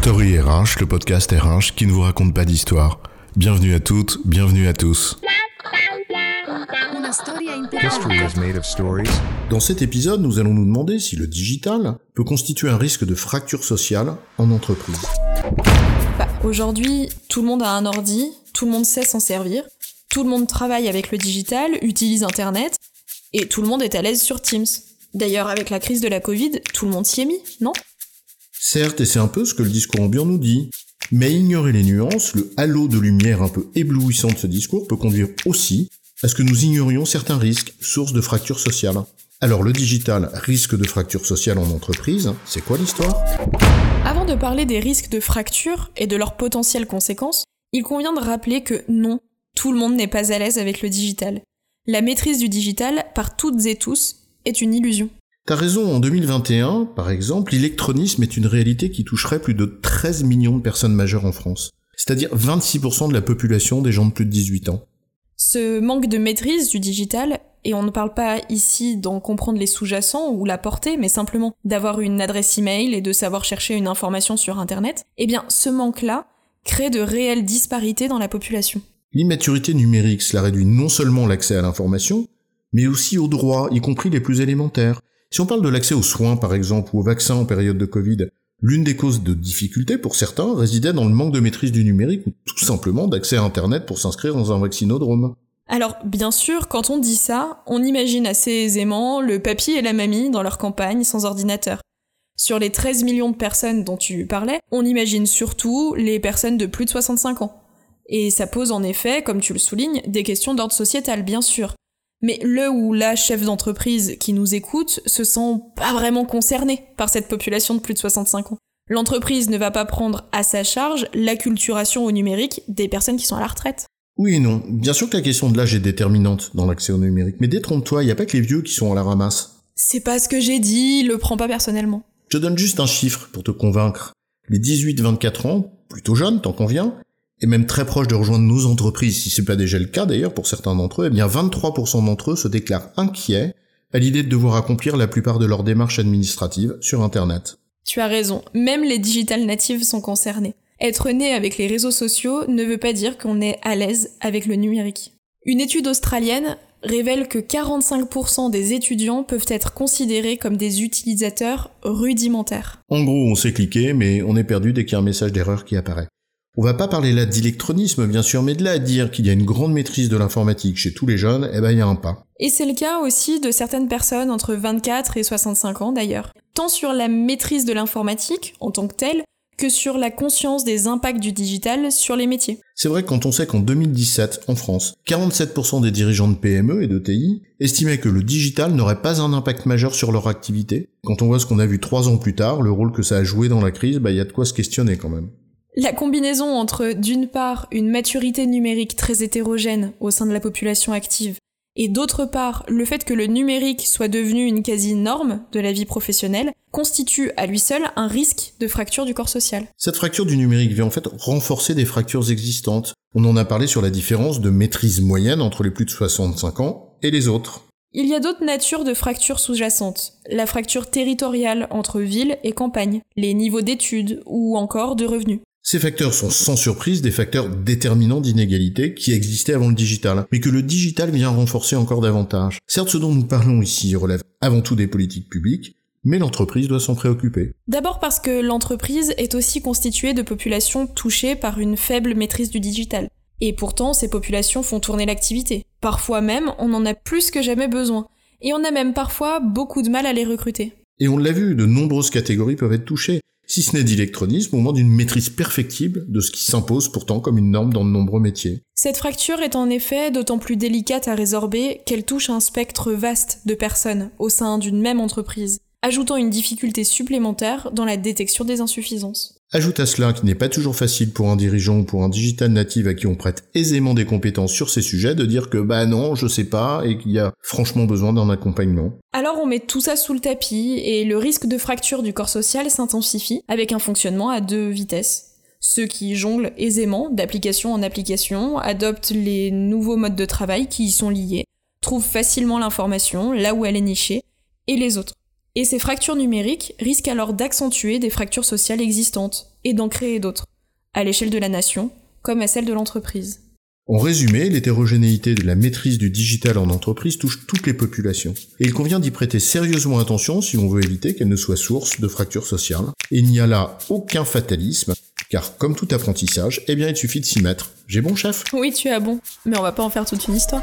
Story RH, le podcast RH qui ne vous raconte pas d'histoire. Bienvenue à toutes, bienvenue à tous. Dans cet épisode, nous allons nous demander si le digital peut constituer un risque de fracture sociale en entreprise. Bah, Aujourd'hui, tout le monde a un ordi, tout le monde sait s'en servir, tout le monde travaille avec le digital, utilise Internet, et tout le monde est à l'aise sur Teams. D'ailleurs, avec la crise de la Covid, tout le monde s'y est mis, non? Certes, et c'est un peu ce que le discours ambiant nous dit. Mais ignorer les nuances, le halo de lumière un peu éblouissant de ce discours peut conduire aussi à ce que nous ignorions certains risques, sources de fractures sociales. Alors le digital, risque de fracture sociale en entreprise, c'est quoi l'histoire? Avant de parler des risques de fracture et de leurs potentielles conséquences, il convient de rappeler que non, tout le monde n'est pas à l'aise avec le digital. La maîtrise du digital, par toutes et tous, est une illusion. T'as raison, en 2021, par exemple, l'électronisme est une réalité qui toucherait plus de 13 millions de personnes majeures en France. C'est-à-dire 26% de la population des gens de plus de 18 ans. Ce manque de maîtrise du digital, et on ne parle pas ici d'en comprendre les sous-jacents ou la portée, mais simplement d'avoir une adresse email et de savoir chercher une information sur Internet, eh bien ce manque-là crée de réelles disparités dans la population. L'immaturité numérique, cela réduit non seulement l'accès à l'information, mais aussi aux droits, y compris les plus élémentaires. Si on parle de l'accès aux soins, par exemple, ou aux vaccins en période de Covid, l'une des causes de difficulté pour certains résidait dans le manque de maîtrise du numérique ou tout simplement d'accès à Internet pour s'inscrire dans un vaccinodrome. Alors, bien sûr, quand on dit ça, on imagine assez aisément le papy et la mamie dans leur campagne sans ordinateur. Sur les 13 millions de personnes dont tu parlais, on imagine surtout les personnes de plus de 65 ans. Et ça pose en effet, comme tu le soulignes, des questions d'ordre sociétal, bien sûr. Mais le ou la chef d'entreprise qui nous écoute se sent pas vraiment concerné par cette population de plus de 65 ans. L'entreprise ne va pas prendre à sa charge l'acculturation au numérique des personnes qui sont à la retraite. Oui et non. Bien sûr que la question de l'âge est déterminante dans l'accès au numérique, mais détrompe-toi, il n'y a pas que les vieux qui sont à la ramasse. C'est pas ce que j'ai dit, le prends pas personnellement. Je te donne juste un chiffre pour te convaincre. Les 18-24 ans, plutôt jeunes, tant qu'on vient, et même très proches de rejoindre nos entreprises, si c'est pas déjà le cas d'ailleurs pour certains d'entre eux, eh bien 23% d'entre eux se déclarent inquiets à l'idée de devoir accomplir la plupart de leurs démarches administratives sur Internet. Tu as raison, même les digital natives sont concernés. Être né avec les réseaux sociaux ne veut pas dire qu'on est à l'aise avec le numérique. Une étude australienne révèle que 45% des étudiants peuvent être considérés comme des utilisateurs rudimentaires. En gros, on sait cliquer, mais on est perdu dès qu'il y a un message d'erreur qui apparaît. On va pas parler là d'électronisme, bien sûr, mais de là à dire qu'il y a une grande maîtrise de l'informatique chez tous les jeunes, eh ben il y a un pas. Et c'est le cas aussi de certaines personnes entre 24 et 65 ans d'ailleurs. Tant sur la maîtrise de l'informatique en tant que telle, que sur la conscience des impacts du digital sur les métiers. C'est vrai que quand on sait qu'en 2017, en France, 47% des dirigeants de PME et de TI estimaient que le digital n'aurait pas un impact majeur sur leur activité, quand on voit ce qu'on a vu trois ans plus tard, le rôle que ça a joué dans la crise, bah il y a de quoi se questionner quand même. La combinaison entre, d'une part, une maturité numérique très hétérogène au sein de la population active, et d'autre part, le fait que le numérique soit devenu une quasi-norme de la vie professionnelle, constitue à lui seul un risque de fracture du corps social. Cette fracture du numérique vient en fait renforcer des fractures existantes. On en a parlé sur la différence de maîtrise moyenne entre les plus de 65 ans et les autres. Il y a d'autres natures de fractures sous-jacentes. La fracture territoriale entre ville et campagne, les niveaux d'études ou encore de revenus. Ces facteurs sont sans surprise des facteurs déterminants d'inégalité qui existaient avant le digital, mais que le digital vient renforcer encore davantage. Certes, ce dont nous parlons ici relève avant tout des politiques publiques, mais l'entreprise doit s'en préoccuper. D'abord parce que l'entreprise est aussi constituée de populations touchées par une faible maîtrise du digital. Et pourtant, ces populations font tourner l'activité. Parfois même, on en a plus que jamais besoin. Et on a même parfois beaucoup de mal à les recruter. Et on l'a vu, de nombreuses catégories peuvent être touchées si ce n'est d'électronisme, au moins d'une maîtrise perfectible de ce qui s'impose pourtant comme une norme dans de nombreux métiers. Cette fracture est en effet d'autant plus délicate à résorber qu'elle touche un spectre vaste de personnes au sein d'une même entreprise, ajoutant une difficulté supplémentaire dans la détection des insuffisances. Ajoute à cela qu'il n'est pas toujours facile pour un dirigeant ou pour un digital native à qui on prête aisément des compétences sur ces sujets de dire que bah non, je sais pas et qu'il y a franchement besoin d'un accompagnement. Alors on met tout ça sous le tapis et le risque de fracture du corps social s'intensifie avec un fonctionnement à deux vitesses. Ceux qui jonglent aisément d'application en application, adoptent les nouveaux modes de travail qui y sont liés, trouvent facilement l'information là où elle est nichée, et les autres. Et ces fractures numériques risquent alors d'accentuer des fractures sociales existantes et d'en créer d'autres, à l'échelle de la nation comme à celle de l'entreprise. En résumé, l'hétérogénéité de la maîtrise du digital en entreprise touche toutes les populations. Et il convient d'y prêter sérieusement attention si on veut éviter qu'elle ne soit source de fractures sociales. Et il n'y a là aucun fatalisme, car comme tout apprentissage, eh bien il suffit de s'y mettre. J'ai bon chef? Oui, tu as bon, mais on va pas en faire toute une histoire.